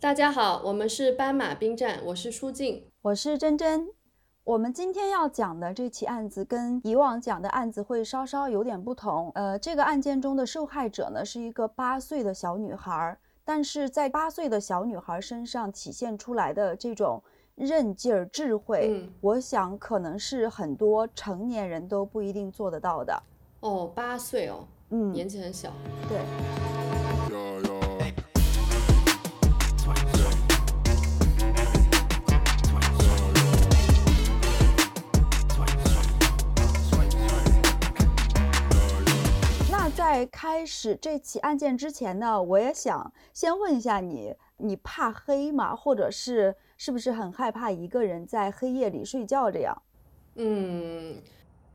大家好，我们是斑马兵站，我是舒静，我是珍珍。我们今天要讲的这起案子跟以往讲的案子会稍稍有点不同。呃，这个案件中的受害者呢是一个八岁的小女孩，但是在八岁的小女孩身上体现出来的这种韧劲儿、智慧，我想可能是很多成年人都不一定做得到的。哦，八岁哦，嗯，年纪很小，对。在开始这起案件之前呢，我也想先问一下你，你怕黑吗？或者是是不是很害怕一个人在黑夜里睡觉这样？嗯，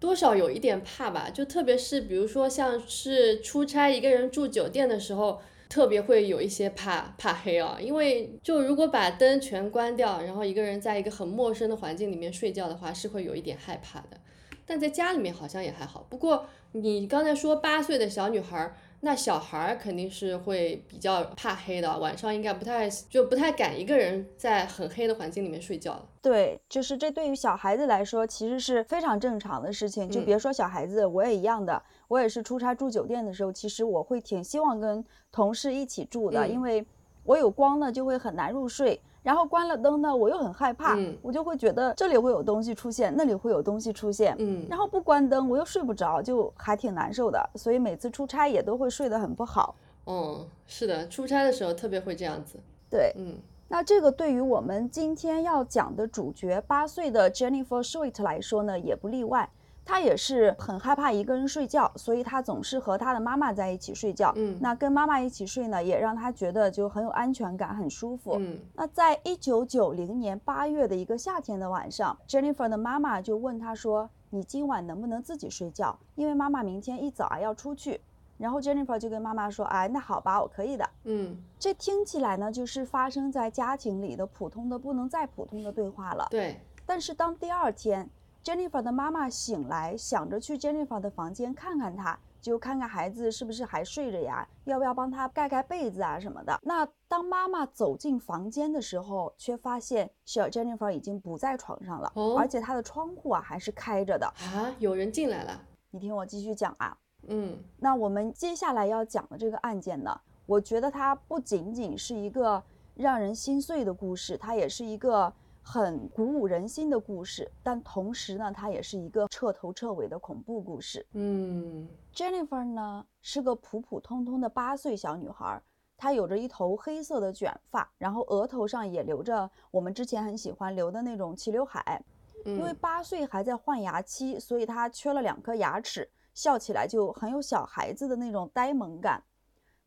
多少有一点怕吧。就特别是比如说像是出差一个人住酒店的时候，特别会有一些怕怕黑啊。因为就如果把灯全关掉，然后一个人在一个很陌生的环境里面睡觉的话，是会有一点害怕的。但在家里面好像也还好。不过你刚才说八岁的小女孩，那小孩肯定是会比较怕黑的，晚上应该不太就不太敢一个人在很黑的环境里面睡觉对，就是这对于小孩子来说，其实是非常正常的事情。就别说小孩子，我也一样的。我也是出差住酒店的时候，其实我会挺希望跟同事一起住的，因为我有光呢，就会很难入睡。然后关了灯呢，我又很害怕，我就会觉得这里会有东西出现，那里会有东西出现。嗯，然后不关灯，我又睡不着，就还挺难受的。所以每次出差也都会睡得很不好。嗯，是的，出差的时候特别会这样子。对，嗯，那这个对于我们今天要讲的主角八岁的 Jennifer Sweet 来说呢，也不例外。他也是很害怕一个人睡觉，所以他总是和他的妈妈在一起睡觉。嗯，那跟妈妈一起睡呢，也让他觉得就很有安全感，很舒服。嗯，那在一九九零年八月的一个夏天的晚上，Jennifer 的妈妈就问他说：“你今晚能不能自己睡觉？因为妈妈明天一早啊要出去。”然后 Jennifer 就跟妈妈说：“哎，那好吧，我可以的。”嗯，这听起来呢，就是发生在家庭里的普通的不能再普通的对话了。对，但是当第二天。Jennifer 的妈妈醒来，想着去 Jennifer 的房间看看她，就看看孩子是不是还睡着呀，要不要帮他盖盖被子啊什么的。那当妈妈走进房间的时候，却发现小 Jennifer 已经不在床上了，而且她的窗户啊还是开着的啊，有人进来了。你听我继续讲啊，嗯，那我们接下来要讲的这个案件呢，我觉得它不仅仅是一个让人心碎的故事，它也是一个。很鼓舞人心的故事，但同时呢，它也是一个彻头彻尾的恐怖故事。嗯，Jennifer 呢是个普普通通的八岁小女孩，她有着一头黑色的卷发，然后额头上也留着我们之前很喜欢留的那种齐刘海。因为八岁还在换牙期，所以她缺了两颗牙齿，笑起来就很有小孩子的那种呆萌感。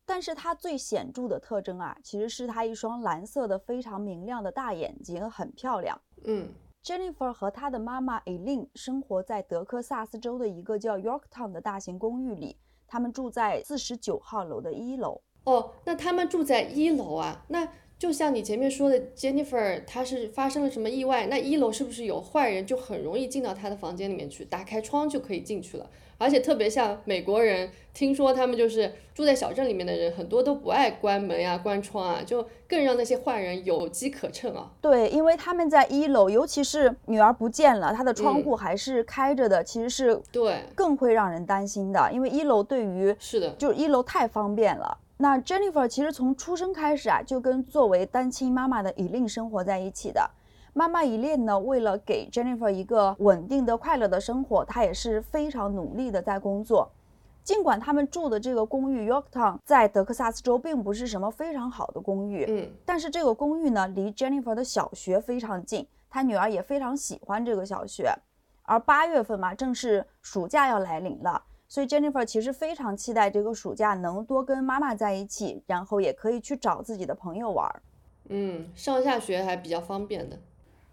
但是它最显著的特征啊，其实是它一双蓝色的非常明亮的大眼睛，很漂亮。嗯，Jennifer 和她的妈妈 Eileen 生活在德克萨斯州的一个叫 Yorktown 的大型公寓里，他们住在四十九号楼的一楼。哦，那他们住在一楼啊？那就像你前面说的，Jennifer 她是发生了什么意外？那一楼是不是有坏人，就很容易进到她的房间里面去，打开窗就可以进去了？而且特别像美国人，听说他们就是住在小镇里面的人，很多都不爱关门呀、关窗啊，就更让那些坏人有机可乘啊。对，因为他们在一楼，尤其是女儿不见了，她的窗户还是开着的，其实是对更会让人担心的。因为一楼对于是的，就是一楼太方便了。那 Jennifer 其实从出生开始啊，就跟作为单亲妈妈的 Eileen 生活在一起的。妈妈一恋呢，为了给 Jennifer 一个稳定的、快乐的生活，她也是非常努力的在工作。尽管他们住的这个公寓 Yorktown 在德克萨斯州并不是什么非常好的公寓，嗯，但是这个公寓呢，离 Jennifer 的小学非常近，她女儿也非常喜欢这个小学。而八月份嘛，正是暑假要来临了，所以 Jennifer 其实非常期待这个暑假能多跟妈妈在一起，然后也可以去找自己的朋友玩。嗯，上下学还比较方便的。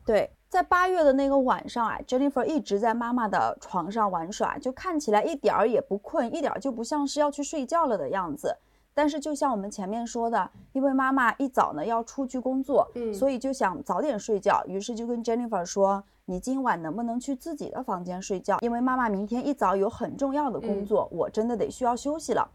对，在八月的那个晚上啊，Jennifer 一直在妈妈的床上玩耍，就看起来一点儿也不困，一点儿就不像是要去睡觉了的样子。但是就像我们前面说的，因为妈妈一早呢要出去工作，嗯，所以就想早点睡觉，于是就跟 Jennifer 说：“你今晚能不能去自己的房间睡觉？因为妈妈明天一早有很重要的工作，我真的得需要休息了。”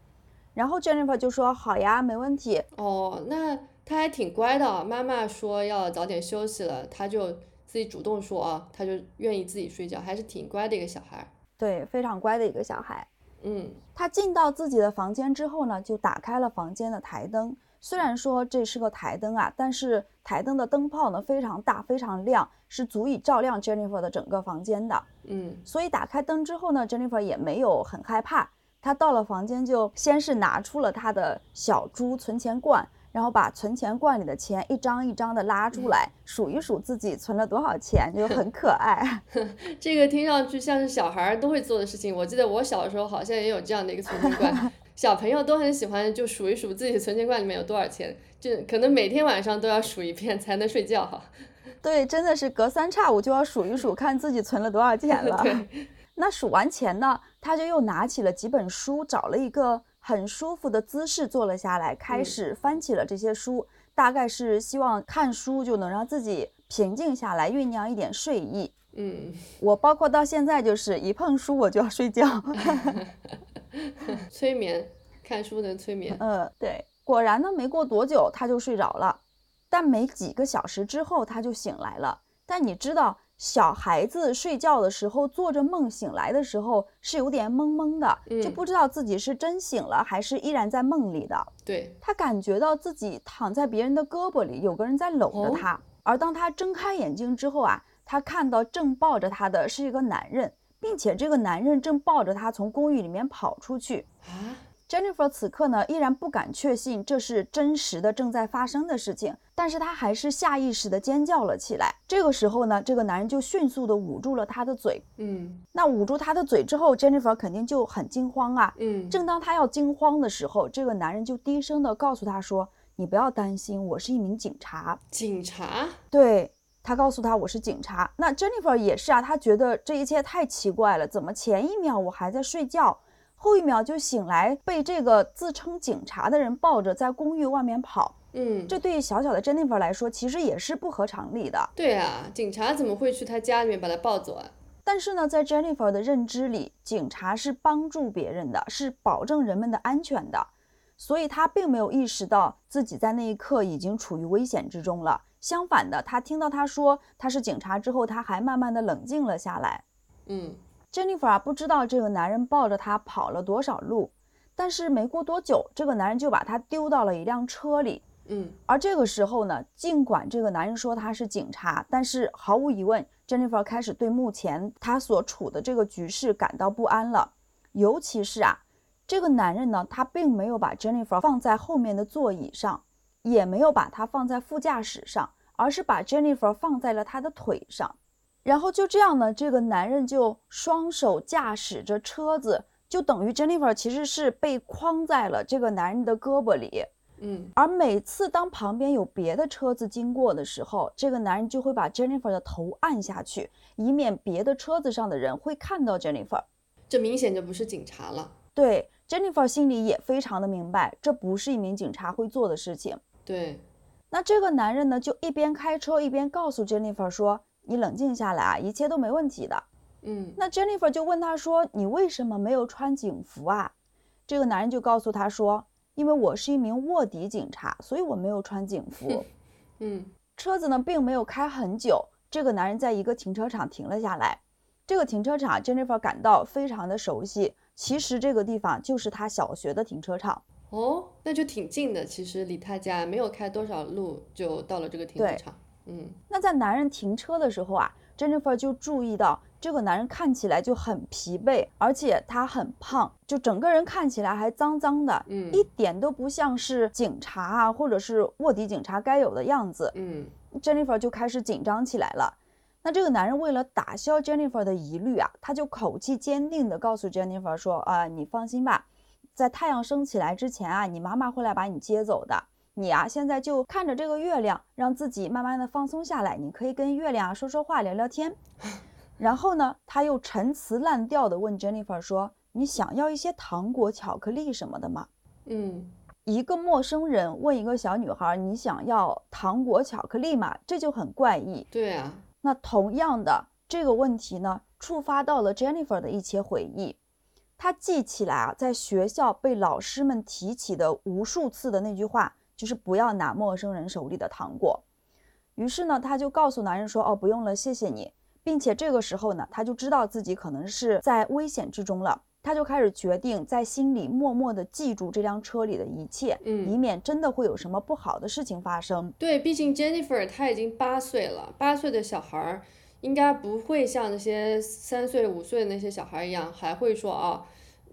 然后 Jennifer 就说：“好呀，没问题。”哦，那他还挺乖的，妈妈说要早点休息了，他就自己主动说啊，他就愿意自己睡觉，还是挺乖的一个小孩。对，非常乖的一个小孩。嗯，他进到自己的房间之后呢，就打开了房间的台灯。虽然说这是个台灯啊，但是台灯的灯泡呢非常大，非常亮，是足以照亮 Jennifer 的整个房间的。嗯，所以打开灯之后呢，Jennifer 也没有很害怕。他到了房间就先是拿出了他的小猪存钱罐。然后把存钱罐里的钱一张一张的拉出来，数一数自己存了多少钱，就很可 爱。这个听上去像是小孩都会做的事情。我记得我小时候好像也有这样的一个存钱罐，小朋友都很喜欢，就数一数自己存钱罐里面有多少钱，就可能每天晚上都要数一遍才能睡觉哈。对，真的是隔三差五就要数一数，看自己存了多少钱了。那数完钱呢，他就又拿起了几本书，找了一个。很舒服的姿势坐了下来，开始翻起了这些书，大概是希望看书就能让自己平静下来，酝酿一点睡意。嗯，我包括到现在就是一碰书我就要睡觉 催眠，看书能催眠。嗯，对，果然呢，没过多久他就睡着了，但没几个小时之后他就醒来了。但你知道？小孩子睡觉的时候做着梦，醒来的时候是有点懵懵的，就不知道自己是真醒了还是依然在梦里的。对他感觉到自己躺在别人的胳膊里，有个人在搂着他。而当他睁开眼睛之后啊，他看到正抱着他的是一个男人，并且这个男人正抱着他从公寓里面跑出去啊。Jennifer 此刻呢，依然不敢确信这是真实的正在发生的事情，但是她还是下意识的尖叫了起来。这个时候呢，这个男人就迅速的捂住了她的嘴。嗯，那捂住她的嘴之后，Jennifer 肯定就很惊慌啊。嗯，正当她要惊慌的时候，这个男人就低声的告诉她说：“你不要担心，我是一名警察。”警察？对，他告诉他我是警察。那 Jennifer 也是啊，她觉得这一切太奇怪了，怎么前一秒我还在睡觉？后一秒就醒来，被这个自称警察的人抱着在公寓外面跑。嗯，这对于小小的 Jennifer 来说，其实也是不合常理的。对啊，警察怎么会去他家里面把他抱走啊？但是呢，在 Jennifer 的认知里，警察是帮助别人的，是保证人们的安全的，所以他并没有意识到自己在那一刻已经处于危险之中了。相反的，他听到他说他是警察之后，他还慢慢的冷静了下来。嗯。Jennifer 啊，不知道这个男人抱着她跑了多少路，但是没过多久，这个男人就把她丢到了一辆车里。嗯，而这个时候呢，尽管这个男人说他是警察，但是毫无疑问，Jennifer 开始对目前他所处的这个局势感到不安了。尤其是啊，这个男人呢，他并没有把 Jennifer 放在后面的座椅上，也没有把她放在副驾驶上，而是把 Jennifer 放在了他的腿上。然后就这样呢，这个男人就双手驾驶着车子，就等于 Jennifer 其实是被框在了这个男人的胳膊里。嗯，而每次当旁边有别的车子经过的时候，这个男人就会把 Jennifer 的头按下去，以免别的车子上的人会看到 Jennifer。这明显就不是警察了。对，Jennifer 心里也非常的明白，这不是一名警察会做的事情。对，那这个男人呢，就一边开车一边告诉 Jennifer 说。你冷静下来啊，一切都没问题的。嗯，那 Jennifer 就问他说：“你为什么没有穿警服啊？”这个男人就告诉他说：“因为我是一名卧底警察，所以我没有穿警服。”嗯，车子呢并没有开很久，这个男人在一个停车场停了下来。这个停车场 Jennifer 感到非常的熟悉，其实这个地方就是他小学的停车场。哦，那就挺近的，其实离他家没有开多少路就到了这个停车场。嗯，那在男人停车的时候啊，Jennifer 就注意到这个男人看起来就很疲惫，而且他很胖，就整个人看起来还脏脏的，嗯，一点都不像是警察啊，或者是卧底警察该有的样子。嗯，Jennifer 就开始紧张起来了。那这个男人为了打消 Jennifer 的疑虑啊，他就口气坚定地告诉 Jennifer 说：“啊，你放心吧，在太阳升起来之前啊，你妈妈会来把你接走的。”你啊，现在就看着这个月亮，让自己慢慢的放松下来。你可以跟月亮说说话，聊聊天。然后呢，他又陈词滥调的问 Jennifer 说：“你想要一些糖果、巧克力什么的吗？”嗯，一个陌生人问一个小女孩：“你想要糖果、巧克力吗？”这就很怪异。对啊。那同样的这个问题呢，触发到了 Jennifer 的一些回忆。她记起来啊，在学校被老师们提起的无数次的那句话。就是不要拿陌生人手里的糖果。于是呢，他就告诉男人说：“哦，不用了，谢谢你。”并且这个时候呢，他就知道自己可能是在危险之中了，他就开始决定在心里默默地记住这辆车里的一切，嗯，以免真的会有什么不好的事情发生。对，毕竟 Jennifer 她已经八岁了，八岁的小孩儿应该不会像那些三岁五岁的那些小孩一样，还会说啊，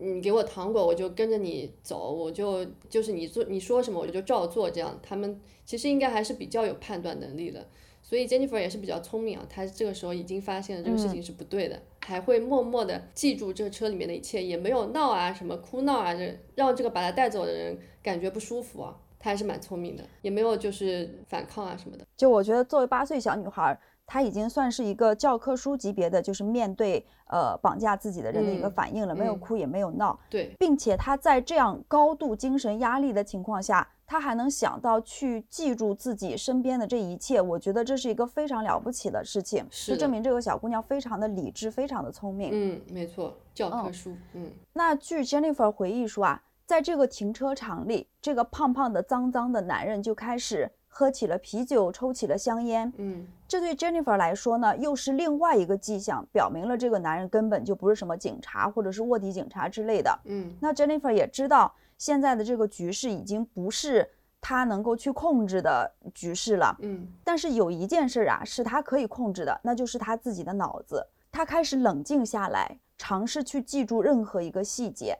你给我糖果我就跟着你走，我就就是你做你说什么我就照做这样。他们其实应该还是比较有判断能力的。所以 Jennifer 也是比较聪明啊，她这个时候已经发现了这个事情是不对的，还会默默的记住这个车里面的一切，也没有闹啊，什么哭闹啊，这让这个把她带走的人感觉不舒服啊，她还是蛮聪明的，也没有就是反抗啊什么的。就我觉得作为八岁小女孩。他已经算是一个教科书级别的，就是面对呃绑架自己的人的一个反应了，没有哭也没有闹，对，并且他在这样高度精神压力的情况下，他还能想到去记住自己身边的这一切，我觉得这是一个非常了不起的事情，是证明这个小姑娘非常的理智，非常的聪明。嗯，没错，教科书。嗯，那据 Jennifer 回忆说啊，在这个停车场里，这个胖胖的、脏脏的男人就开始。喝起了啤酒，抽起了香烟。嗯，这对 Jennifer 来说呢，又是另外一个迹象，表明了这个男人根本就不是什么警察或者是卧底警察之类的。嗯，那 Jennifer 也知道，现在的这个局势已经不是他能够去控制的局势了。嗯，但是有一件事啊，是他可以控制的，那就是他自己的脑子。他开始冷静下来，尝试去记住任何一个细节。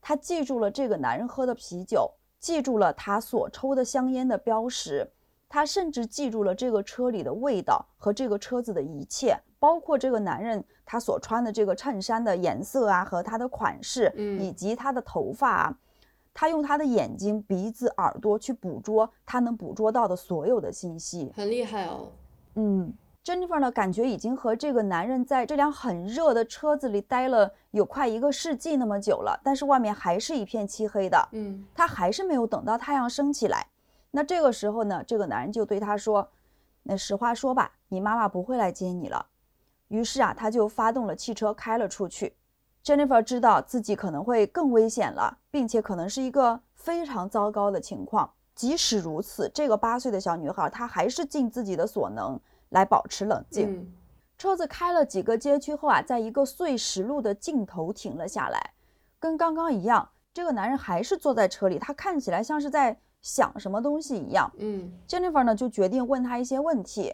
他记住了这个男人喝的啤酒，记住了他所抽的香烟的标识。他甚至记住了这个车里的味道和这个车子的一切，包括这个男人他所穿的这个衬衫的颜色啊，和他的款式，嗯，以及他的头发啊。他用他的眼睛、鼻子、耳朵去捕捉他能捕捉到的所有的信息，很厉害哦。嗯，Jennifer 呢，感觉已经和这个男人在这辆很热的车子里待了有快一个世纪那么久了，但是外面还是一片漆黑的。嗯，他还是没有等到太阳升起来。那这个时候呢，这个男人就对他说：“那实话说吧，你妈妈不会来接你了。”于是啊，他就发动了汽车开了出去。Jennifer 知道自己可能会更危险了，并且可能是一个非常糟糕的情况。即使如此，这个八岁的小女孩她还是尽自己的所能来保持冷静。车子开了几个街区后啊，在一个碎石路的尽头停了下来，跟刚刚一样，这个男人还是坐在车里，他看起来像是在。想什么东西一样，嗯，Jennifer 呢就决定问他一些问题。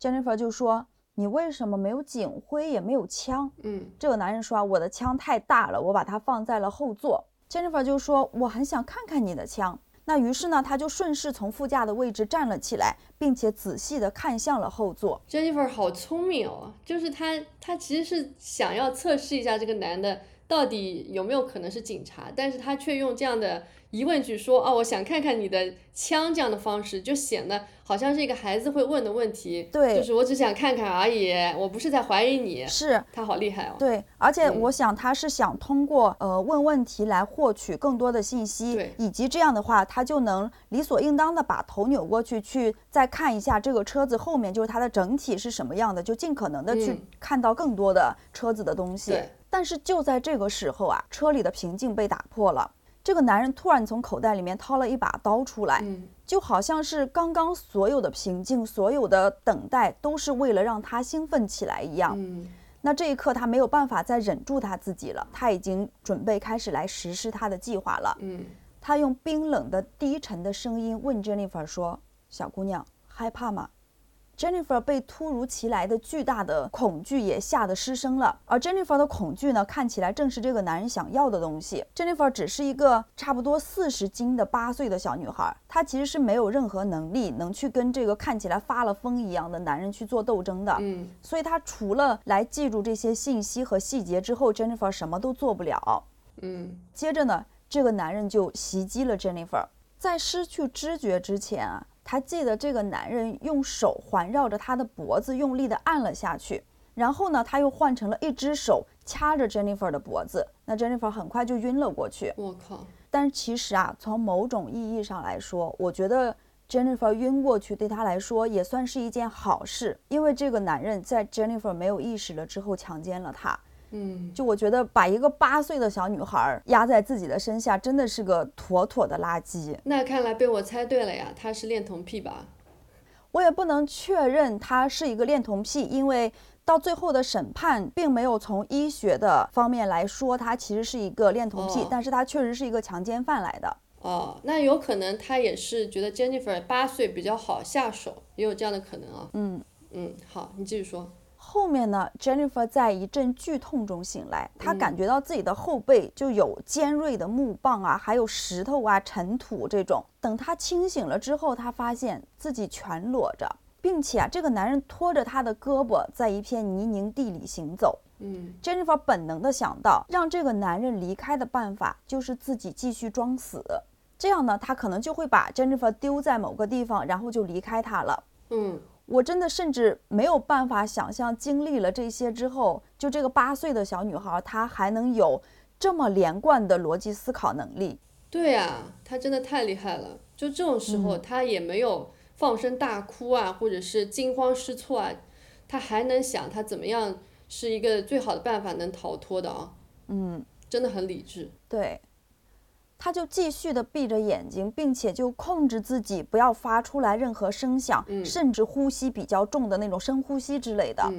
Jennifer 就说：“你为什么没有警徽也没有枪？”嗯，这个男人说：“我的枪太大了，我把它放在了后座。”Jennifer 就说：“我很想看看你的枪。”那于是呢，他就顺势从副驾的位置站了起来，并且仔细地看向了后座。Jennifer 好聪明哦，就是他，他其实是想要测试一下这个男的到底有没有可能是警察，但是他却用这样的。疑问句说哦，我想看看你的枪，这样的方式就显得好像是一个孩子会问的问题。对，就是我只想看看而已，我不是在怀疑你。是，他好厉害哦。对，而且我想他是想通过呃问问题来获取更多的信息，对，以及这样的话，他就能理所应当的把头扭过去，去再看一下这个车子后面就是它的整体是什么样的，就尽可能的去看到更多的车子的东西。对。但是就在这个时候啊，车里的平静被打破了。这个男人突然从口袋里面掏了一把刀出来，就好像是刚刚所有的平静、所有的等待都是为了让他兴奋起来一样。那这一刻他没有办法再忍住他自己了，他已经准备开始来实施他的计划了。他用冰冷的、低沉的声音问 Jennifer 说：“小姑娘，害怕吗？” Jennifer 被突如其来的巨大的恐惧也吓得失声了，而 Jennifer 的恐惧呢，看起来正是这个男人想要的东西。Jennifer 只是一个差不多四十斤的八岁的小女孩，她其实是没有任何能力能去跟这个看起来发了疯一样的男人去做斗争的。嗯，所以她除了来记住这些信息和细节之后，Jennifer 什么都做不了。嗯，接着呢，这个男人就袭击了 Jennifer，在失去知觉之前啊。他记得这个男人用手环绕着他的脖子，用力地按了下去。然后呢，他又换成了一只手掐着 Jennifer 的脖子。那 Jennifer 很快就晕了过去。我靠！但其实啊，从某种意义上来说，我觉得 Jennifer 晕过去对他来说也算是一件好事，因为这个男人在 Jennifer 没有意识了之后强奸了他。嗯，就我觉得把一个八岁的小女孩压在自己的身下，真的是个妥妥的垃圾。那看来被我猜对了呀，她是恋童癖吧？我也不能确认她是一个恋童癖，因为到最后的审判并没有从医学的方面来说她其实是一个恋童癖，但是她确实是一个强奸犯来的。哦，那有可能他也是觉得 Jennifer 八岁比较好下手，也有这样的可能啊。嗯嗯，好，你继续说。后面呢，Jennifer 在一阵剧痛中醒来，她感觉到自己的后背就有尖锐的木棒啊，还有石头啊、尘土这种。等她清醒了之后，她发现自己全裸着，并且啊，这个男人拖着她的胳膊在一片泥泞地里行走。嗯，Jennifer 本能的想到，让这个男人离开的办法就是自己继续装死，这样呢，他可能就会把 Jennifer 丢在某个地方，然后就离开他了。嗯。我真的甚至没有办法想象，经历了这些之后，就这个八岁的小女孩，她还能有这么连贯的逻辑思考能力。对呀，她真的太厉害了。就这种时候，她也没有放声大哭啊，或者是惊慌失措啊，她还能想她怎么样是一个最好的办法能逃脱的啊。嗯，真的很理智。对。他就继续的闭着眼睛，并且就控制自己不要发出来任何声响，甚至呼吸比较重的那种深呼吸之类的。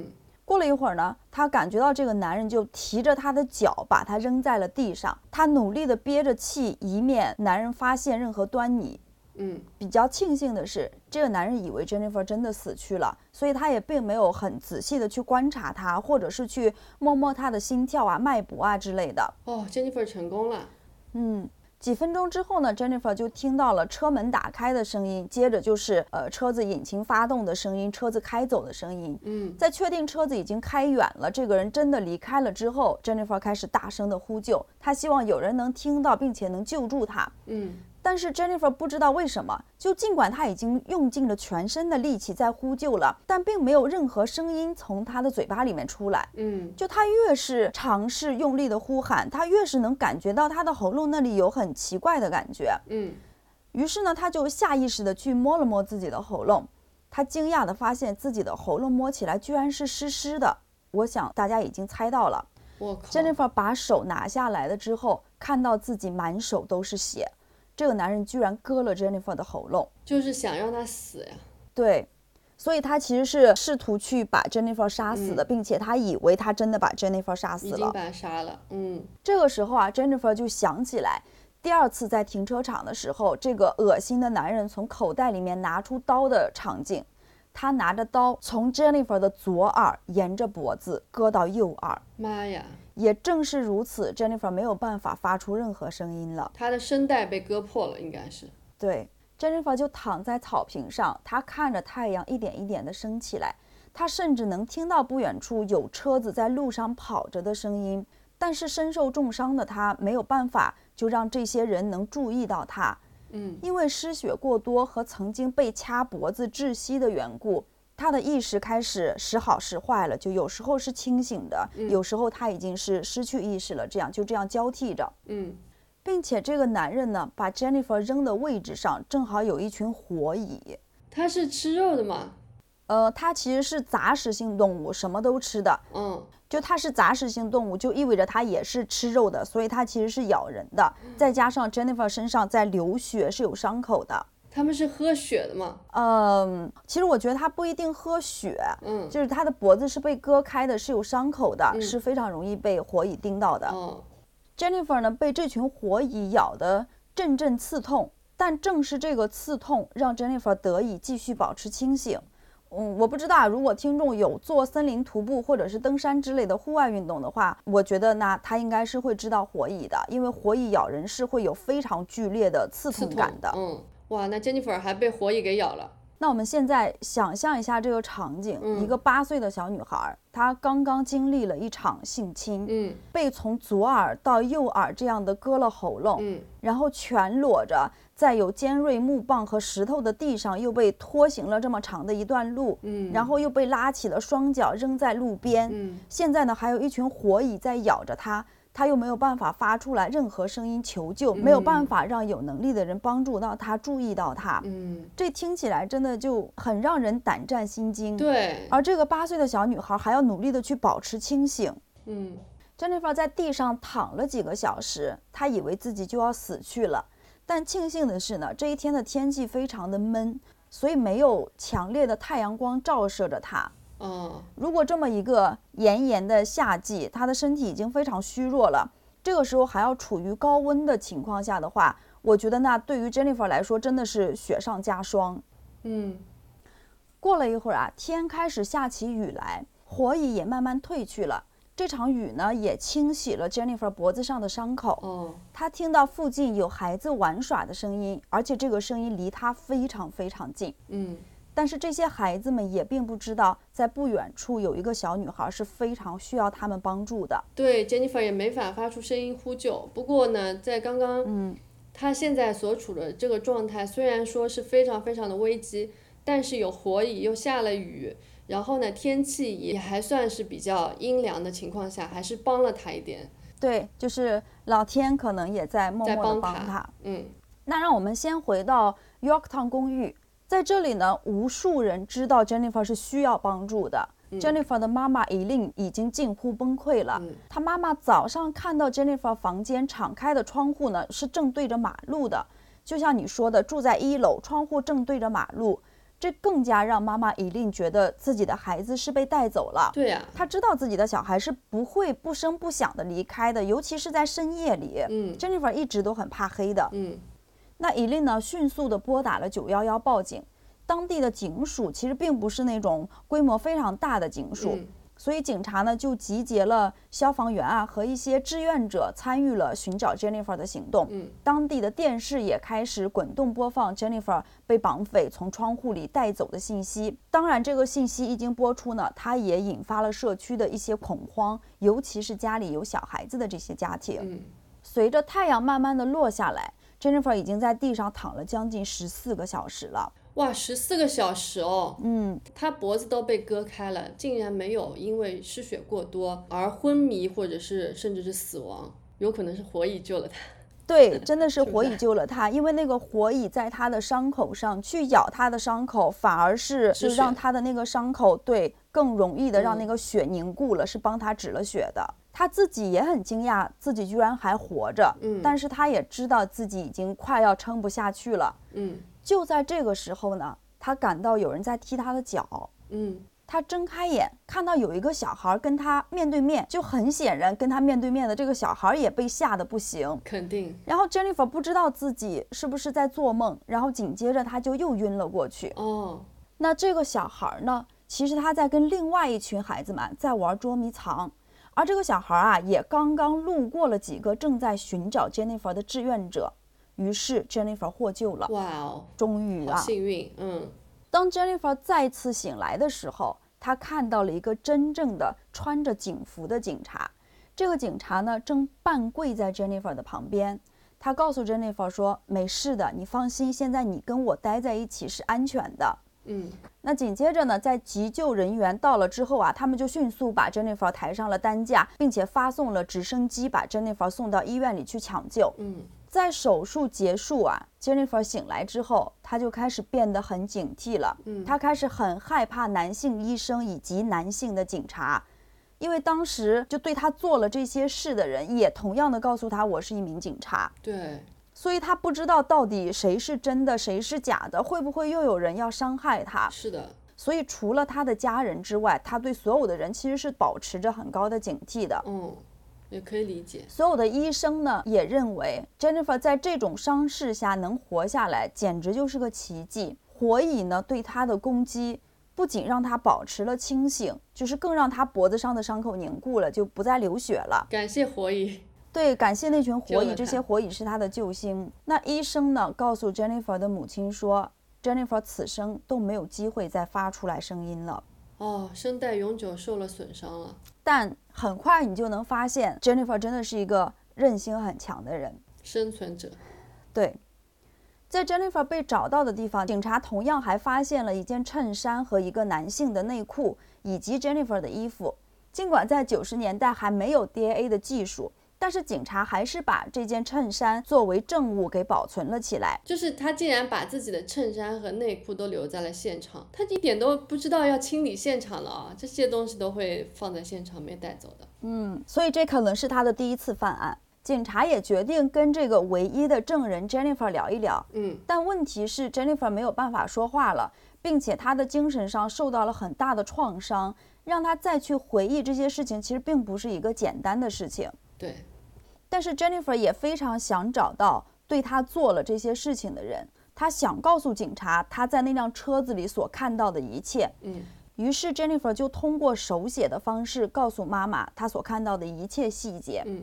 过了一会儿呢，他感觉到这个男人就提着他的脚，把他扔在了地上。他努力的憋着气，以免男人发现任何端倪。嗯，比较庆幸的是，这个男人以为 Jennifer 真的死去了，所以他也并没有很仔细的去观察他，或者是去摸摸他的心跳啊、脉搏啊之类的。哦，Jennifer 成功了。嗯。几分钟之后呢，Jennifer 就听到了车门打开的声音，接着就是呃车子引擎发动的声音，车子开走的声音。嗯，在确定车子已经开远了，这个人真的离开了之后，Jennifer 开始大声的呼救，她希望有人能听到，并且能救助她。嗯。但是 Jennifer 不知道为什么，就尽管她已经用尽了全身的力气在呼救了，但并没有任何声音从她的嘴巴里面出来。嗯，就她越是尝试用力的呼喊，她越是能感觉到她的喉咙那里有很奇怪的感觉。嗯，于是呢，她就下意识的去摸了摸自己的喉咙，她惊讶的发现自己的喉咙摸起来居然是湿湿的。我想大家已经猜到了。我靠！Jennifer 把手拿下来了之后，看到自己满手都是血。这个男人居然割了 Jennifer 的喉咙，就是想让她死呀。对，所以他其实是试图去把 Jennifer 杀死的，并且他以为他真的把 Jennifer 杀死了，已经把他杀了。嗯，这个时候啊，Jennifer 就想起来，第二次在停车场的时候，这个恶心的男人从口袋里面拿出刀的场景。他拿着刀从 Jennifer 的左耳沿着脖子割到右耳。妈呀！也正是如此，Jennifer 没有办法发出任何声音了。她的声带被割破了，应该是。对，Jennifer 就躺在草坪上，她看着太阳一点一点的升起来，她甚至能听到不远处有车子在路上跑着的声音。但是身受重伤的她没有办法就让这些人能注意到她。嗯，因为失血过多和曾经被掐脖子窒息的缘故，他的意识开始时好时坏了，就有时候是清醒的，有时候他已经是失去意识了，这样就这样交替着。嗯，并且这个男人呢，把 Jennifer 扔的位置上正好有一群火蚁。他是吃肉的吗？呃，它其实是杂食性动物，什么都吃的。嗯。就它是杂食性动物，就意味着它也是吃肉的，所以它其实是咬人的。再加上 Jennifer 身上在流血，是有伤口的。他们是喝血的吗？嗯，其实我觉得他不一定喝血，嗯，就是他的脖子是被割开的，是有伤口的，是非常容易被火蚁叮到的。Jennifer 呢，被这群火蚁咬得阵阵刺痛，但正是这个刺痛让 Jennifer 得以继续保持清醒。嗯，我不知道，如果听众有做森林徒步或者是登山之类的户外运动的话，我觉得呢他应该是会知道火蚁的，因为火蚁咬人是会有非常剧烈的刺痛感的。嗯，哇，那 Jennifer 还被火蚁给咬了。那我们现在想象一下这个场景：一个八岁的小女孩，她刚刚经历了一场性侵，嗯，被从左耳到右耳这样的割了喉咙，嗯，然后全裸着。在有尖锐木棒和石头的地上，又被拖行了这么长的一段路，嗯，然后又被拉起了双脚扔在路边，嗯，现在呢还有一群火蚁在咬着它，它又没有办法发出来任何声音求救，没有办法让有能力的人帮助到他，注意到他，嗯，这听起来真的就很让人胆战心惊，对，而这个八岁的小女孩还要努力的去保持清醒，嗯。Jennifer 在地上躺了几个小时，她以为自己就要死去了。但庆幸的是呢，这一天的天气非常的闷，所以没有强烈的太阳光照射着她。哦，如果这么一个炎炎的夏季，他的身体已经非常虚弱了，这个时候还要处于高温的情况下的话，我觉得那对于 Jennifer 来说真的是雪上加霜。嗯，过了一会儿啊，天开始下起雨来，火蚁也慢慢退去了。这场雨呢，也清洗了 Jennifer 脖子上的伤口。哦，她听到附近有孩子玩耍的声音，而且这个声音离她非常非常近。嗯，但是这些孩子们也并不知道，在不远处有一个小女孩是非常需要他们帮助的。对，Jennifer 也没法发出声音呼救。不过呢，在刚刚，嗯，她现在所处的这个状态，虽然说是非常非常的危机，但是有火蚁，又下了雨。然后呢，天气也还算是比较阴凉的情况下，还是帮了她一点。对，就是老天可能也在默默的帮她。嗯，那让我们先回到 Yorktown 公寓，在这里呢，无数人知道 Jennifer 是需要帮助的。Jennifer 的妈妈 Eileen 已经近乎崩溃了。她妈妈早上看到 Jennifer 房间敞开的窗户呢，是正对着马路的，就像你说的，住在一楼，窗户正对着马路。这更加让妈妈伊琳觉得自己的孩子是被带走了。对呀，她知道自己的小孩是不会不声不响的离开的，尤其是在深夜里。嗯，Jennifer 一直都很怕黑的。嗯，那伊琳呢，迅速的拨打了九幺幺报警。当地的警署其实并不是那种规模非常大的警署。所以警察呢就集结了消防员啊和一些志愿者参与了寻找 Jennifer 的行动。嗯，当地的电视也开始滚动播放 Jennifer 被绑匪从窗户里带走的信息。当然，这个信息一经播出呢，它也引发了社区的一些恐慌，尤其是家里有小孩子的这些家庭。嗯，随着太阳慢慢的落下来，Jennifer 已经在地上躺了将近十四个小时了。哇，十四个小时哦，嗯，他脖子都被割开了，竟然没有因为失血过多而昏迷或者是甚至是死亡，有可能是火蚁救了他。对，真的是火蚁救了他，因为那个火蚁在他的伤口上去咬他的伤口，反而是就让他的那个伤口对更容易的让那个血凝固了，是帮他止了血的。他自己也很惊讶，自己居然还活着，嗯，但是他也知道自己已经快要撑不下去了，嗯。就在这个时候呢，他感到有人在踢他的脚。嗯，他睁开眼，看到有一个小孩跟他面对面，就很显然跟他面对面的这个小孩也被吓得不行。肯定。然后 Jennifer 不知道自己是不是在做梦，然后紧接着他就又晕了过去。哦，那这个小孩呢？其实他在跟另外一群孩子们在玩捉迷藏，而这个小孩啊，也刚刚路过了几个正在寻找 Jennifer 的志愿者。于是 Jennifer 获救了。哇哦，终于啊，幸运。嗯，当 Jennifer 再次醒来的时候，她看到了一个真正的穿着警服的警察。这个警察呢，正半跪在 Jennifer 的旁边。他告诉 Jennifer 说：“没事的，你放心，现在你跟我待在一起是安全的。”嗯，那紧接着呢，在急救人员到了之后啊，他们就迅速把 Jennifer 抬上了担架，并且发送了直升机把 Jennifer 送到医院里去抢救。嗯。在手术结束啊，Jennifer 醒来之后，她就开始变得很警惕了。嗯，她开始很害怕男性医生以及男性的警察，因为当时就对她做了这些事的人，也同样的告诉她我是一名警察。对，所以他不知道到底谁是真的，谁是假的，会不会又有人要伤害他？是的。所以除了他的家人之外，他对所有的人其实是保持着很高的警惕的。嗯。也可以理解，所有的医生呢也认为 Jennifer 在这种伤势下能活下来，简直就是个奇迹。火蚁呢对他的攻击，不仅让他保持了清醒，就是更让他脖子上的伤口凝固了，就不再流血了。感谢火蚁，对，感谢那群火蚁，这些火蚁是他的救星。那医生呢告诉 Jennifer 的母亲说，Jennifer 此生都没有机会再发出来声音了。哦，声带永久受了损伤了。但很快你就能发现，Jennifer 真的是一个韧性很强的人，生存者。对，在 Jennifer 被找到的地方，警察同样还发现了一件衬衫和一个男性的内裤，以及 Jennifer 的衣服。尽管在九十年代还没有 DNA 的技术，但是警察还是把这件衬衫作为证物给保存了起来。就是他竟然把自己的衬衫和内裤都留在了现场，他一点都不知道要清理现场了啊！这些东西都会放在现场没带走的。嗯，所以这可能是他的第一次犯案。警察也决定跟这个唯一的证人 Jennifer 聊一聊。嗯，但问题是 Jennifer 没有办法说话了，并且他的精神上受到了很大的创伤。让他再去回忆这些事情，其实并不是一个简单的事情。对，但是 Jennifer 也非常想找到对他做了这些事情的人，他想告诉警察他在那辆车子里所看到的一切。嗯，于是 Jennifer 就通过手写的方式告诉妈妈他所看到的一切细节。嗯。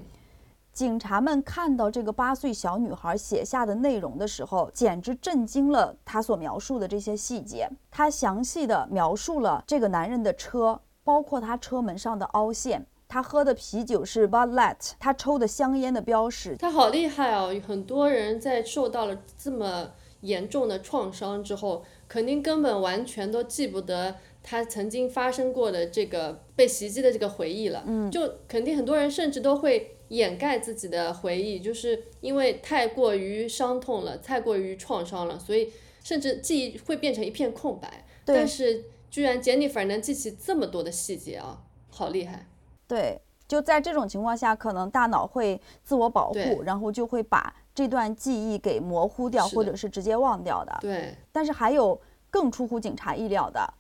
警察们看到这个八岁小女孩写下的内容的时候，简直震惊了。她所描述的这些细节，她详细的描述了这个男人的车，包括他车门上的凹陷，他喝的啤酒是 Bud Light，他抽的香烟的标识。他好厉害哦！很多人在受到了这么严重的创伤之后，肯定根本完全都记不得他曾经发生过的这个被袭击的这个回忆了。嗯，就肯定很多人甚至都会。掩盖自己的回忆，就是因为太过于伤痛了，太过于创伤了，所以甚至记忆会变成一片空白。但是居然 Jennifer 能记起这么多的细节啊，好厉害！对，就在这种情况下，可能大脑会自我保护，然后就会把这段记忆给模糊掉，或者是直接忘掉的。对。但是还有更出乎警察意料的。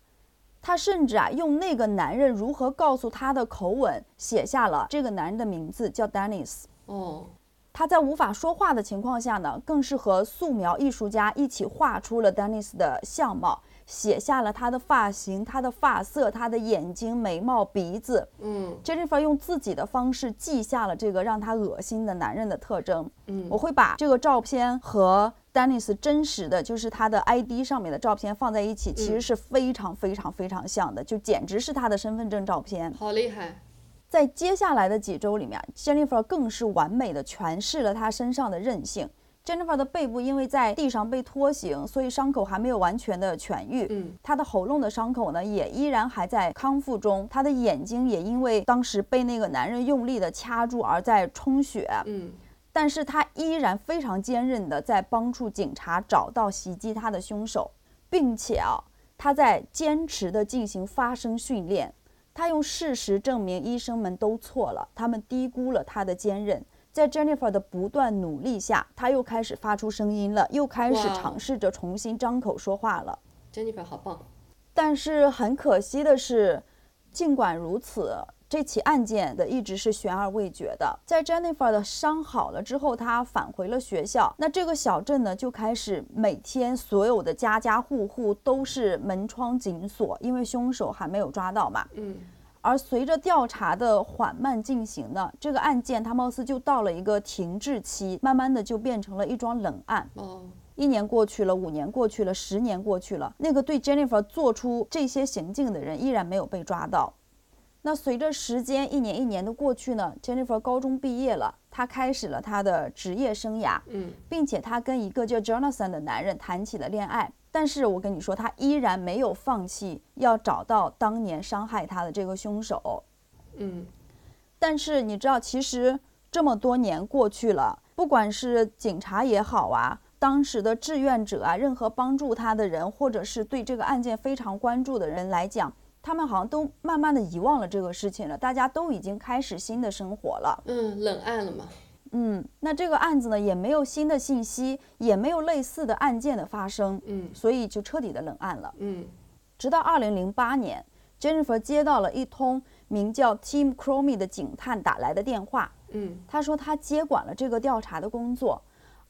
他甚至啊，用那个男人如何告诉他的口吻写下了这个男人的名字，叫 Dennis。哦，他在无法说话的情况下呢，更是和素描艺术家一起画出了 Dennis 的相貌，写下了他的发型、他的发色、他的眼睛、眉毛、鼻子。嗯，Jennifer 用自己的方式记下了这个让他恶心的男人的特征。嗯，我会把这个照片和。Dennis 真实的就是他的 ID 上面的照片放在一起，其实是非常非常非常像的，就简直是他的身份证照片。好厉害！在接下来的几周里面，Jennifer 更是完美的诠释了他身上的韧性。Jennifer 的背部因为在地上被拖行，所以伤口还没有完全的痊愈。嗯，他的喉咙的伤口呢，也依然还在康复中。她的眼睛也因为当时被那个男人用力的掐住而在充血。嗯。但是她依然非常坚韧的在帮助警察找到袭击她的凶手，并且啊，她在坚持的进行发声训练。她用事实证明医生们都错了，他们低估了她的坚韧。在 Jennifer 的不断努力下，他又开始发出声音了，又开始尝试着重新张口说话了。Jennifer 好棒。但是很可惜的是，尽管如此。这起案件的一直是悬而未决的。在 Jennifer 的伤好了之后，她返回了学校。那这个小镇呢，就开始每天所有的家家户户都是门窗紧锁，因为凶手还没有抓到嘛。嗯。而随着调查的缓慢进行呢，这个案件它貌似就到了一个停滞期，慢慢的就变成了一桩冷案。哦。一年过去了，五年过去了，十年过去了，那个对 Jennifer 做出这些行径的人依然没有被抓到。那随着时间一年一年的过去呢，Jennifer 高中毕业了，她开始了她的职业生涯，嗯，并且她跟一个叫 Jonathan 的男人谈起了恋爱。但是我跟你说，她依然没有放弃要找到当年伤害她的这个凶手，嗯。但是你知道，其实这么多年过去了，不管是警察也好啊，当时的志愿者啊，任何帮助他的人，或者是对这个案件非常关注的人来讲。他们好像都慢慢的遗忘了这个事情了，大家都已经开始新的生活了。嗯，冷案了嘛。嗯，那这个案子呢，也没有新的信息，也没有类似的案件的发生。嗯，所以就彻底的冷案了。嗯，直到二零零八年，Jennifer 接到了一通名叫 Tim Cromie 的警探打来的电话。嗯，他说他接管了这个调查的工作，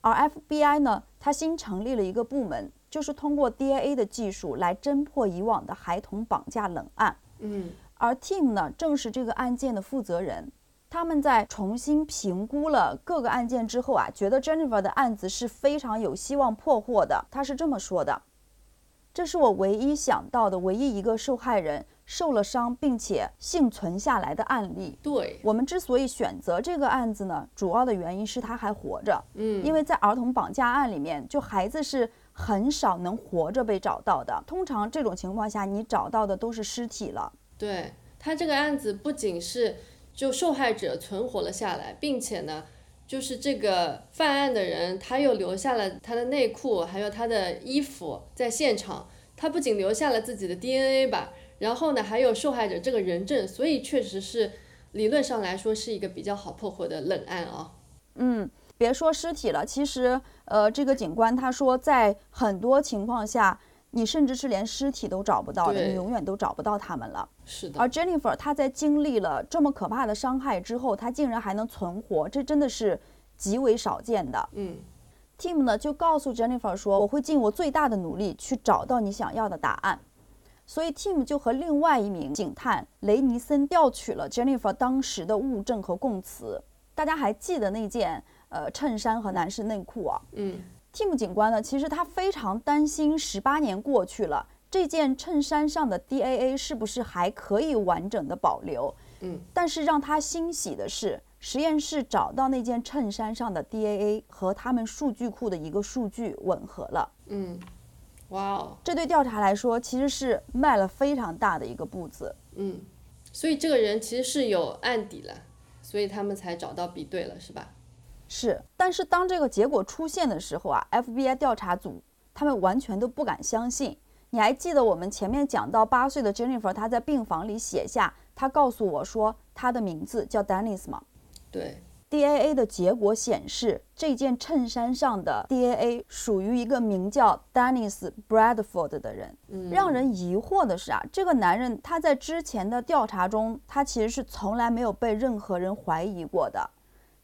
而 FBI 呢，他新成立了一个部门。就是通过 DNA 的技术来侦破以往的孩童绑架冷案，嗯，而 Tim 呢正是这个案件的负责人。他们在重新评估了各个案件之后啊，觉得 Jennifer 的案子是非常有希望破获的。他是这么说的：“这是我唯一想到的唯一一个受害人受了伤并且幸存下来的案例。”对，我们之所以选择这个案子呢，主要的原因是他还活着。嗯，因为在儿童绑架案里面，就孩子是。很少能活着被找到的，通常这种情况下，你找到的都是尸体了。对他这个案子不仅是就受害者存活了下来，并且呢，就是这个犯案的人他又留下了他的内裤，还有他的衣服在现场。他不仅留下了自己的 DNA 吧，然后呢，还有受害者这个人证，所以确实是理论上来说是一个比较好破获的冷案啊。嗯，别说尸体了，其实呃，这个警官他说，在很多情况下。你甚至是连尸体都找不到的，你永远都找不到他们了。是的。而 Jennifer 她在经历了这么可怕的伤害之后，她竟然还能存活，这真的是极为少见的。嗯。Tim 呢就告诉 Jennifer 说：“我会尽我最大的努力去找到你想要的答案。”所以 Tim 就和另外一名警探雷尼森调取了 Jennifer 当时的物证和供词。大家还记得那件呃衬衫和男士内裤啊？嗯。Tim 警官呢，其实他非常担心，十八年过去了，这件衬衫上的 DAA 是不是还可以完整的保留？嗯，但是让他欣喜的是，实验室找到那件衬衫上的 DAA 和他们数据库的一个数据吻合了。嗯，哇哦，这对调查来说其实是迈了非常大的一个步子。嗯，所以这个人其实是有案底了，所以他们才找到比对了，是吧？是，但是当这个结果出现的时候啊，FBI 调查组他们完全都不敢相信。你还记得我们前面讲到八岁的 Jennifer，她在病房里写下，她告诉我说她的名字叫 Dennis 吗？对，DNA 的结果显示这件衬衫上的 DNA 属于一个名叫 Dennis Bradford 的人。嗯，让人疑惑的是啊，这个男人他在之前的调查中，他其实是从来没有被任何人怀疑过的。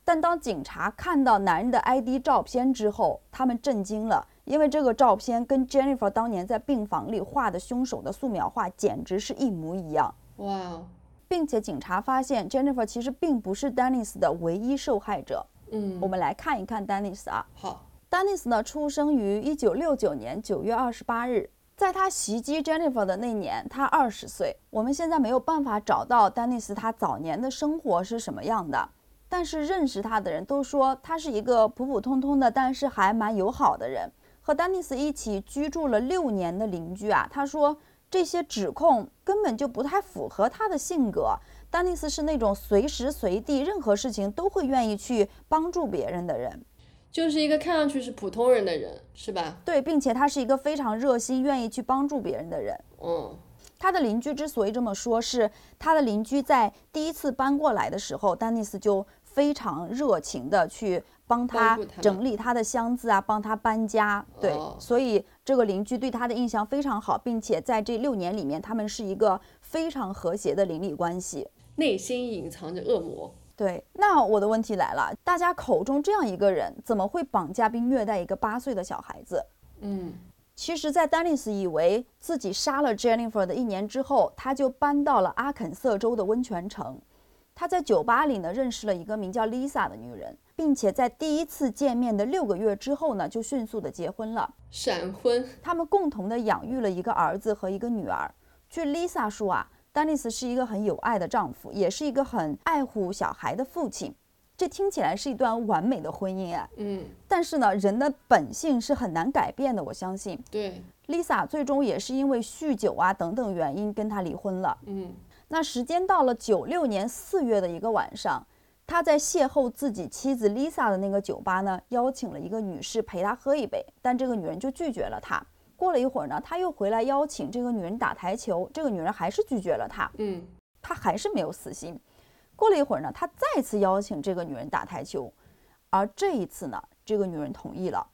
但当警察看到男人的 ID 照片之后，他们震惊了，因为这个照片跟 Jennifer 当年在病房里画的凶手的素描画简直是一模一样。哇！并且警察发现 Jennifer 其实并不是 Dennis 的唯一受害者。嗯，我们来看一看 Dennis 啊。好，Dennis 呢出生于一九六九年九月二十八日，在他袭击 Jennifer 的那年，他二十岁。我们现在没有办法找到 Dennis 他早年的生活是什么样的。但是认识他的人都说他是一个普普通通的，但是还蛮友好的人。和丹尼斯一起居住了六年的邻居啊，他说这些指控根本就不太符合他的性格。丹尼斯是那种随时随地任何事情都会愿意去帮助别人的人，就是一个看上去是普通人的人，是吧？对，并且他是一个非常热心、愿意去帮助别人的人。嗯。他的邻居之所以这么说，是他的邻居在第一次搬过来的时候，丹尼斯就非常热情的去帮他整理他的箱子啊，帮他搬家。对，所以这个邻居对他的印象非常好，并且在这六年里面，他们是一个非常和谐的邻里关系。内心隐藏着恶魔。对，那我的问题来了，大家口中这样一个人，怎么会绑架并虐待一个八岁的小孩子？嗯。其实，在丹尼斯以为自己杀了 Jennifer 的一年之后，他就搬到了阿肯色州的温泉城。他在酒吧里呢认识了一个名叫 Lisa 的女人，并且在第一次见面的六个月之后呢，就迅速的结婚了。闪婚。他们共同的养育了一个儿子和一个女儿。据 Lisa 说啊，丹尼斯是一个很有爱的丈夫，也是一个很爱护小孩的父亲。这听起来是一段完美的婚姻啊，嗯，但是呢，人的本性是很难改变的，我相信。对，Lisa 最终也是因为酗酒啊等等原因跟他离婚了。嗯，那时间到了九六年四月的一个晚上，他在邂逅自己妻子 Lisa 的那个酒吧呢，邀请了一个女士陪他喝一杯，但这个女人就拒绝了他。过了一会儿呢，他又回来邀请这个女人打台球，这个女人还是拒绝了他。嗯，他还是没有死心。过了一会儿呢，他再次邀请这个女人打台球，而这一次呢，这个女人同意了，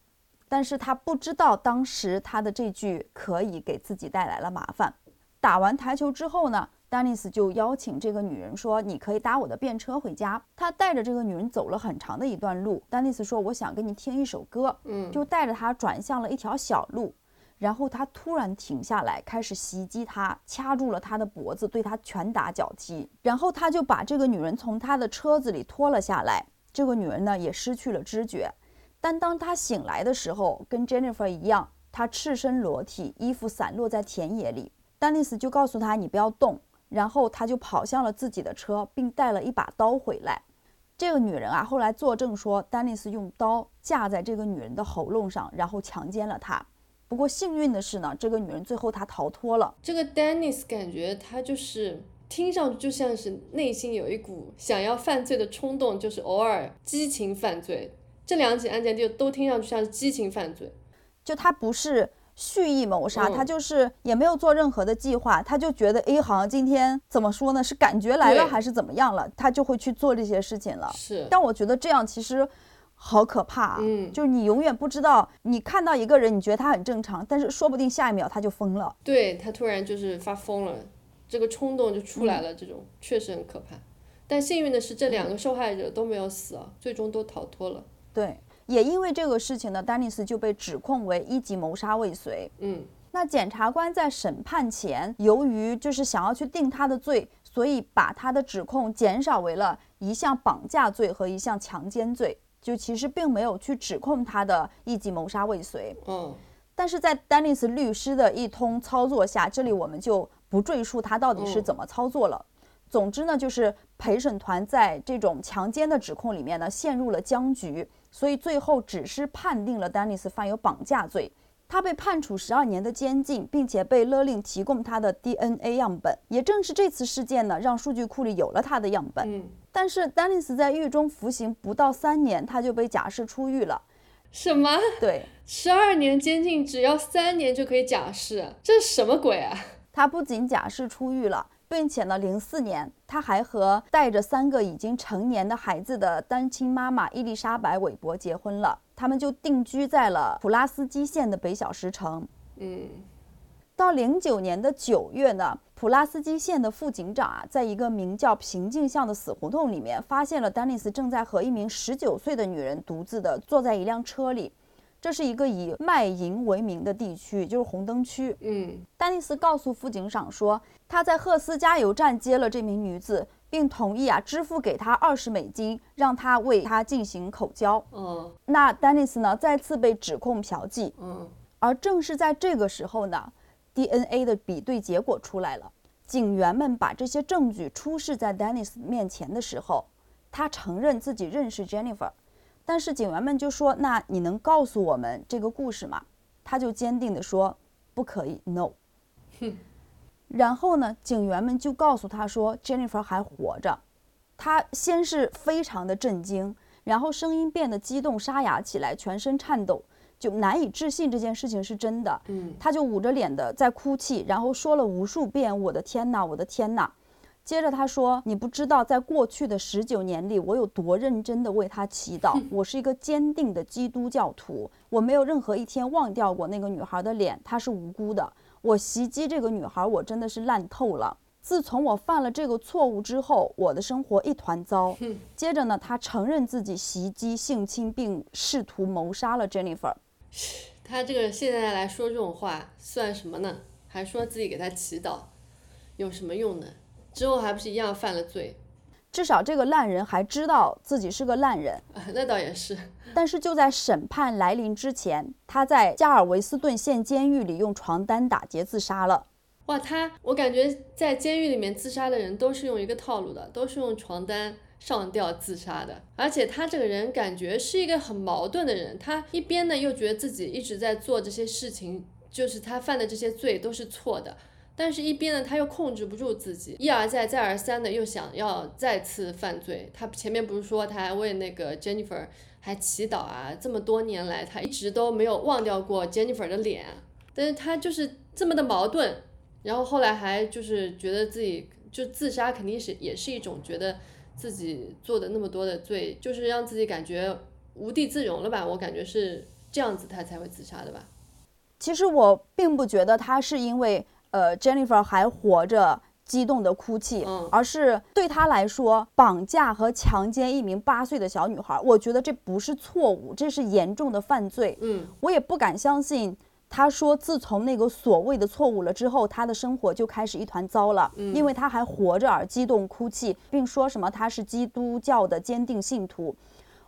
但是他不知道当时他的这句可以给自己带来了麻烦。打完台球之后呢，丹尼斯就邀请这个女人说：“你可以搭我的便车回家。”他带着这个女人走了很长的一段路。丹尼斯说：“我想跟你听一首歌。”嗯，就带着她转向了一条小路。然后他突然停下来，开始袭击她，掐住了她的脖子，对她拳打脚踢。然后他就把这个女人从他的车子里拖了下来。这个女人呢也失去了知觉。但当她醒来的时候，跟 Jennifer 一样，她赤身裸体，衣服散落在田野里。丹尼斯就告诉她：“你不要动。”然后他就跑向了自己的车，并带了一把刀回来。这个女人啊，后来作证说，丹尼斯用刀架在这个女人的喉咙上，然后强奸了她。不过幸运的是呢，这个女人最后她逃脱了。这个 Dennis 感觉他就是听上去就像是内心有一股想要犯罪的冲动，就是偶尔激情犯罪。这两起案件就都听上去像是激情犯罪，就他不是蓄意谋杀，他就是也没有做任何的计划，他就觉得哎，好像今天怎么说呢，是感觉来了还是怎么样了，他就会去做这些事情了。是，但我觉得这样其实好可怕，嗯，就是你永远不知道，你看到一个人，你觉得他很正常，但是说不定下一秒他就疯了，对他突然就是发疯了。这个冲动就出来了，这种确实很可怕。但幸运的是，这两个受害者都没有死啊，最终都逃脱了。对，也因为这个事情呢，丹尼斯就被指控为一级谋杀未遂。嗯，那检察官在审判前，由于就是想要去定他的罪，所以把他的指控减少为了一项绑架罪和一项强奸罪，就其实并没有去指控他的一级谋杀未遂。嗯，但是在丹尼斯律师的一通操作下，这里我们就。不赘述他到底是怎么操作了。总之呢，就是陪审团在这种强奸的指控里面呢陷入了僵局，所以最后只是判定了丹尼斯犯有绑架罪。他被判处十二年的监禁，并且被勒令提供他的 DNA 样本。也正是这次事件呢，让数据库里有了他的样本。嗯。但是丹尼斯在狱中服刑不到三年，他就被假释出狱了。什么？对，十二年监禁只要三年就可以假释，这是什么鬼啊？他不仅假释出狱了，并且呢，零四年他还和带着三个已经成年的孩子的单亲妈妈伊丽莎白·韦伯结婚了。他们就定居在了普拉斯基县的北小石城。嗯，到零九年的九月呢，普拉斯基县的副警长啊，在一个名叫平静巷的死胡同里面，发现了丹尼斯正在和一名十九岁的女人独自的坐在一辆车里。这是一个以卖淫为名的地区，就是红灯区。嗯，丹尼斯告诉副警长说，他在赫斯加油站接了这名女子，并同意啊支付给她二十美金，让她为他进行口交。嗯，那丹尼斯呢再次被指控嫖妓。嗯，而正是在这个时候呢，DNA 的比对结果出来了。警员们把这些证据出示在丹尼斯面前的时候，他承认自己认识 Jennifer。但是警员们就说：“那你能告诉我们这个故事吗？”他就坚定地说：“不可以，no。”然后呢，警员们就告诉他说：“Jennifer 还活着。”他先是非常的震惊，然后声音变得激动沙哑起来，全身颤抖，就难以置信这件事情是真的。嗯，他就捂着脸的在哭泣，然后说了无数遍：“我的天哪，我的天哪。”接着他说：“你不知道，在过去的十九年里，我有多认真地为他祈祷。我是一个坚定的基督教徒，我没有任何一天忘掉过那个女孩的脸，她是无辜的。我袭击这个女孩，我真的是烂透了。自从我犯了这个错误之后，我的生活一团糟。”接着呢，他承认自己袭击、性侵并试图谋杀了 Jennifer。他这个现在来说这种话算什么呢？还说自己给他祈祷，有什么用呢？之后还不是一样犯了罪，至少这个烂人还知道自己是个烂人啊，那倒也是。但是就在审判来临之前，他在加尔维斯顿县监狱里用床单打结自杀了。哇，他我感觉在监狱里面自杀的人都是用一个套路的，都是用床单上吊自杀的。而且他这个人感觉是一个很矛盾的人，他一边呢又觉得自己一直在做这些事情，就是他犯的这些罪都是错的。但是，一边呢，他又控制不住自己，一而再，再而三的又想要再次犯罪。他前面不是说他还为那个 Jennifer 还祈祷啊？这么多年来，他一直都没有忘掉过 Jennifer 的脸。但是他就是这么的矛盾，然后后来还就是觉得自己就自杀，肯定是也是一种觉得自己做的那么多的罪，就是让自己感觉无地自容了吧？我感觉是这样子，他才会自杀的吧？其实我并不觉得他是因为。呃，Jennifer 还活着，激动的哭泣，而是对他来说，绑架和强奸一名八岁的小女孩，我觉得这不是错误，这是严重的犯罪。嗯，我也不敢相信，他说自从那个所谓的错误了之后，他的生活就开始一团糟了，因为他还活着而激动哭泣，并说什么他是基督教的坚定信徒。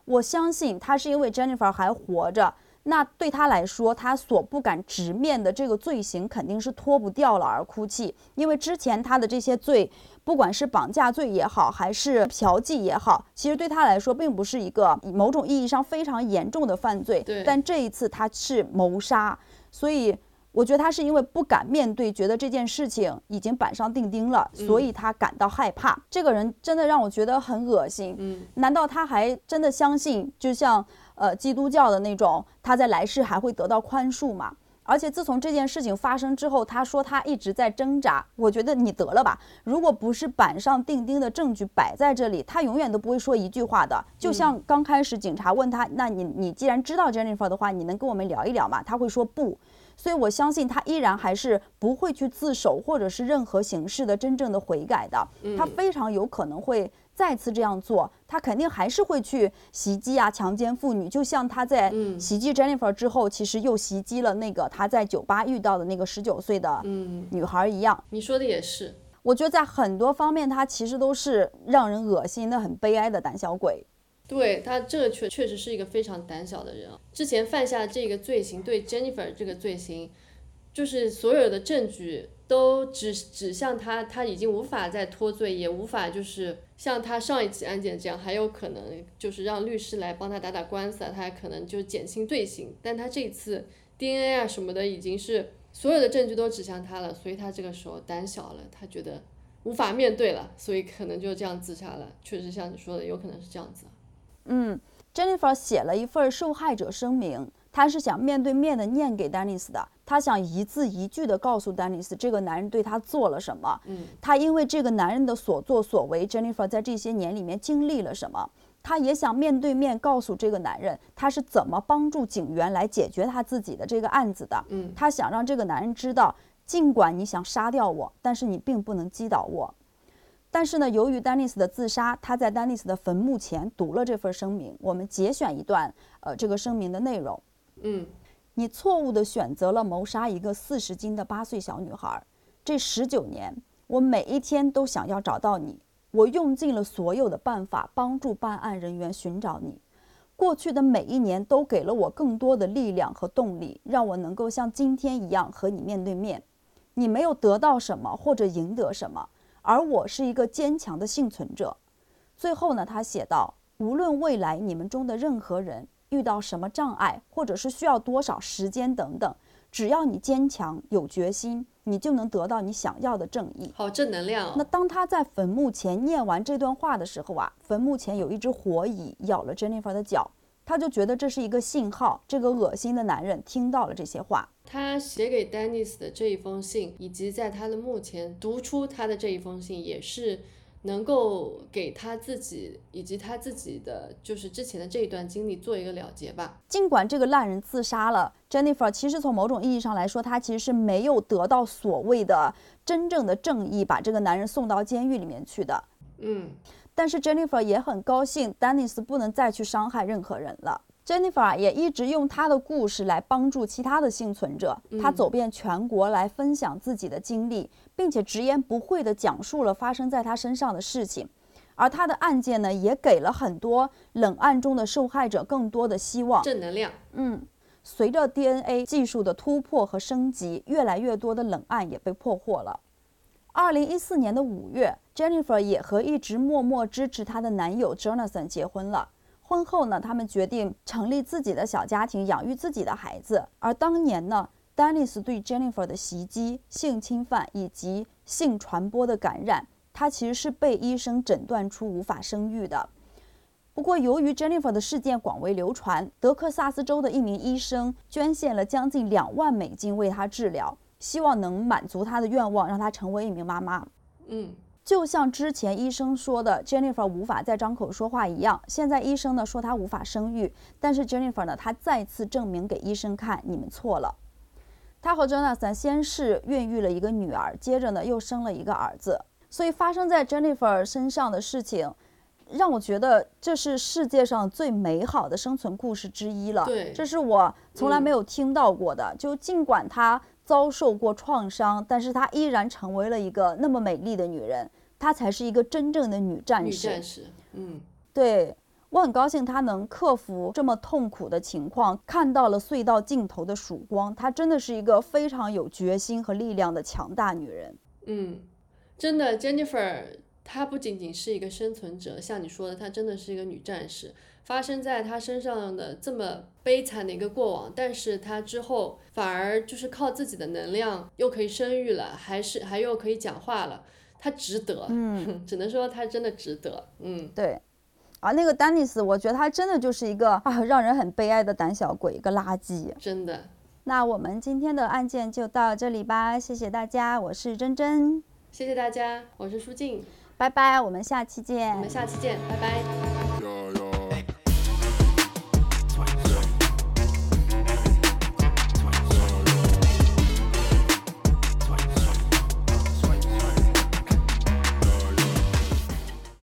我相信他是因为 Jennifer 还活着。那对他来说，他所不敢直面的这个罪行肯定是脱不掉了而哭泣，因为之前他的这些罪，不管是绑架罪也好，还是嫖妓也好，其实对他来说并不是一个某种意义上非常严重的犯罪。对。但这一次他是谋杀，所以我觉得他是因为不敢面对，觉得这件事情已经板上钉钉了，所以他感到害怕。这个人真的让我觉得很恶心。嗯，难道他还真的相信，就像呃基督教的那种，他在来世还会得到宽恕吗？而且自从这件事情发生之后，他说他一直在挣扎。我觉得你得了吧，如果不是板上钉钉的证据摆在这里，他永远都不会说一句话的。就像刚开始警察问他，那你你既然知道 Jennifer 的话，你能跟我们聊一聊吗？他会说不。所以我相信他依然还是不会去自首，或者是任何形式的真正的悔改的。他非常有可能会再次这样做，他肯定还是会去袭击啊、强奸妇女，就像他在袭击 Jennifer 之后，其实又袭击了那个他在酒吧遇到的那个十九岁的女孩一样。你说的也是，我觉得在很多方面，他其实都是让人恶心的、很悲哀的胆小鬼。对他，这个确确实是一个非常胆小的人。之前犯下这个罪行，对 Jennifer 这个罪行，就是所有的证据都指指向他，他已经无法再脱罪，也无法就是像他上一起案件这样，还有可能就是让律师来帮他打打官司啊，他还可能就减轻罪行。但他这次 DNA 啊什么的，已经是所有的证据都指向他了，所以他这个时候胆小了，他觉得无法面对了，所以可能就这样自杀了。确实像你说的，有可能是这样子。嗯，Jennifer 写了一份受害者声明，她是想面对面的念给丹尼斯的，她想一字一句的告诉丹尼斯这个男人对她做了什么。嗯，她因为这个男人的所作所为，Jennifer 在这些年里面经历了什么，她也想面对面告诉这个男人他是怎么帮助警员来解决他自己的这个案子的。嗯，她想让这个男人知道，尽管你想杀掉我，但是你并不能击倒我。但是呢，由于丹尼斯的自杀，他在丹尼斯的坟墓前读了这份声明。我们节选一段，呃，这个声明的内容。嗯，你错误地选择了谋杀一个四十斤的八岁小女孩。这十九年，我每一天都想要找到你，我用尽了所有的办法帮助办案人员寻找你。过去的每一年都给了我更多的力量和动力，让我能够像今天一样和你面对面。你没有得到什么或者赢得什么。而我是一个坚强的幸存者。最后呢，他写道：“无论未来你们中的任何人遇到什么障碍，或者是需要多少时间等等，只要你坚强有决心，你就能得到你想要的正义。”好正能量。那当他在坟墓前念完这段话的时候啊，坟墓前有一只火蚁咬了 Jennifer 的脚。他就觉得这是一个信号，这个恶心的男人听到了这些话。他写给丹尼斯的这一封信，以及在他的墓前读出他的这一封信，也是能够给他自己以及他自己的就是之前的这一段经历做一个了结吧。尽管这个烂人自杀了，Jennifer 其实从某种意义上来说，她其实是没有得到所谓的真正的正义，把这个男人送到监狱里面去的。嗯。但是 Jennifer 也很高兴，丹尼斯不能再去伤害任何人了。Jennifer 也一直用她的故事来帮助其他的幸存者。她走遍全国来分享自己的经历，并且直言不讳地讲述了发生在她身上的事情。而她的案件呢，也给了很多冷案中的受害者更多的希望。正能量。嗯，随着 DNA 技术的突破和升级，越来越多的冷案也被破获了。二零一四年的五月，Jennifer 也和一直默默支持她的男友 Jonathan 结婚了。婚后呢，他们决定成立自己的小家庭，养育自己的孩子。而当年呢，Dennis 对 Jennifer 的袭击、性侵犯以及性传播的感染，他其实是被医生诊断出无法生育的。不过，由于 Jennifer 的事件广为流传，德克萨斯州的一名医生捐献了将近两万美金为她治疗。希望能满足他的愿望，让他成为一名妈妈。嗯，就像之前医生说的，Jennifer 无法再张口说话一样，现在医生呢说她无法生育，但是 Jennifer 呢，她再次证明给医生看，你们错了。她和 Jonathan 先是孕育了一个女儿，接着呢又生了一个儿子。所以发生在 Jennifer 身上的事情，让我觉得这是世界上最美好的生存故事之一了。对，这是我从来没有听到过的。就尽管她。遭受过创伤，但是她依然成为了一个那么美丽的女人，她才是一个真正的女战士。女战士，嗯，对我很高兴她能克服这么痛苦的情况，看到了隧道尽头的曙光。她真的是一个非常有决心和力量的强大女人。嗯，真的，Jennifer，她不仅仅是一个生存者，像你说的，她真的是一个女战士。发生在她身上的这么悲惨的一个过往，但是她之后反而就是靠自己的能量又可以生育了，还是还又可以讲话了，他值得，嗯，只能说他真的值得，嗯，对，啊，那个丹尼斯，我觉得他真的就是一个啊，让人很悲哀的胆小鬼，一个垃圾，真的。那我们今天的案件就到这里吧，谢谢大家，我是珍珍，谢谢大家，我是舒静，拜拜，我们下期见，我们下期见，拜拜。